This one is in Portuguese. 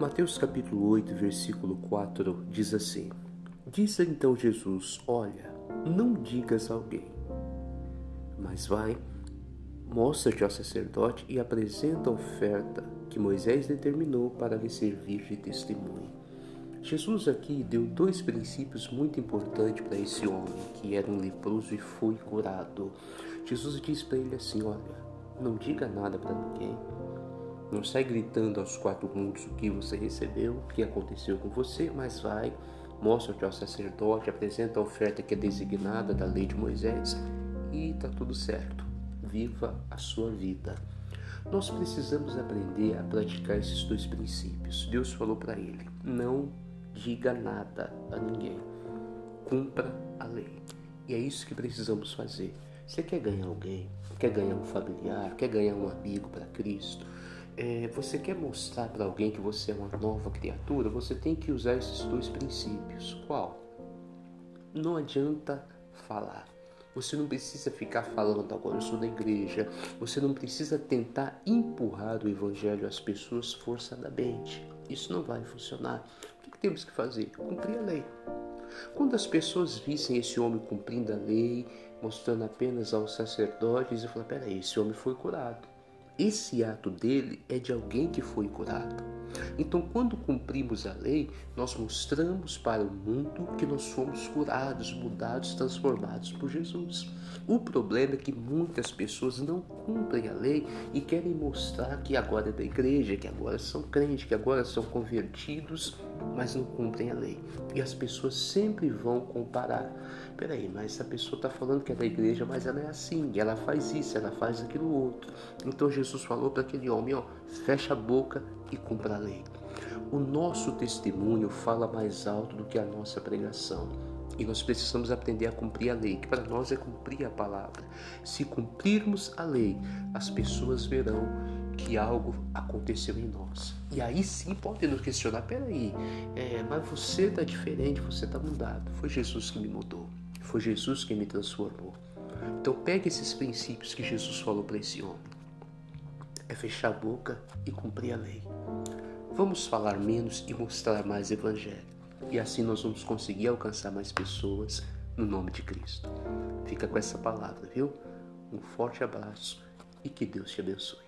Mateus capítulo 8, versículo 4 diz assim: Disse então Jesus: Olha, não digas a alguém, mas vai, mostra-te ao sacerdote e apresenta a oferta que Moisés determinou para lhe servir de testemunho. Jesus aqui deu dois princípios muito importantes para esse homem que era um leproso e foi curado. Jesus disse para ele assim: Olha, não diga nada para ninguém não sai gritando aos quatro mundos o que você recebeu, o que aconteceu com você, mas vai, mostra-te ao sacerdote, apresenta a oferta que é designada da lei de Moisés e está tudo certo. Viva a sua vida. Nós precisamos aprender a praticar esses dois princípios. Deus falou para ele: não diga nada a ninguém, cumpra a lei. E é isso que precisamos fazer. Você quer ganhar alguém, quer ganhar um familiar, quer ganhar um amigo para Cristo, é, você quer mostrar para alguém que você é uma nova criatura, você tem que usar esses dois princípios. Qual? Não adianta falar. Você não precisa ficar falando agora eu sou da igreja. Você não precisa tentar empurrar o evangelho às pessoas forçadamente. Isso não vai funcionar. O que temos que fazer? Cumprir a lei. Quando as pessoas vissem esse homem cumprindo a lei, mostrando apenas aos sacerdotes, eu falei: peraí, esse homem foi curado esse ato dele é de alguém que foi curado. Então, quando cumprimos a lei, nós mostramos para o mundo que nós fomos curados, mudados, transformados por Jesus. O problema é que muitas pessoas não cumprem a lei e querem mostrar que agora é da igreja, que agora são crentes, que agora são convertidos, mas não cumprem a lei. E as pessoas sempre vão comparar. Peraí, mas essa pessoa está falando que é da igreja, mas ela é assim, ela faz isso, ela faz aquilo outro. Então Jesus falou para aquele homem, ó, fecha a boca e cumpra a lei. O nosso testemunho fala mais alto do que a nossa pregação. E nós precisamos aprender a cumprir a lei, que para nós é cumprir a palavra. Se cumprirmos a lei, as pessoas verão que algo aconteceu em nós. E aí sim pode nos questionar: peraí, é, mas você está diferente, você está mudado. Foi Jesus que me mudou, foi Jesus que me transformou. Então pegue esses princípios que Jesus falou para esse homem. É fechar a boca e cumprir a lei. Vamos falar menos e mostrar mais evangelho. E assim nós vamos conseguir alcançar mais pessoas no nome de Cristo. Fica com essa palavra, viu? Um forte abraço e que Deus te abençoe.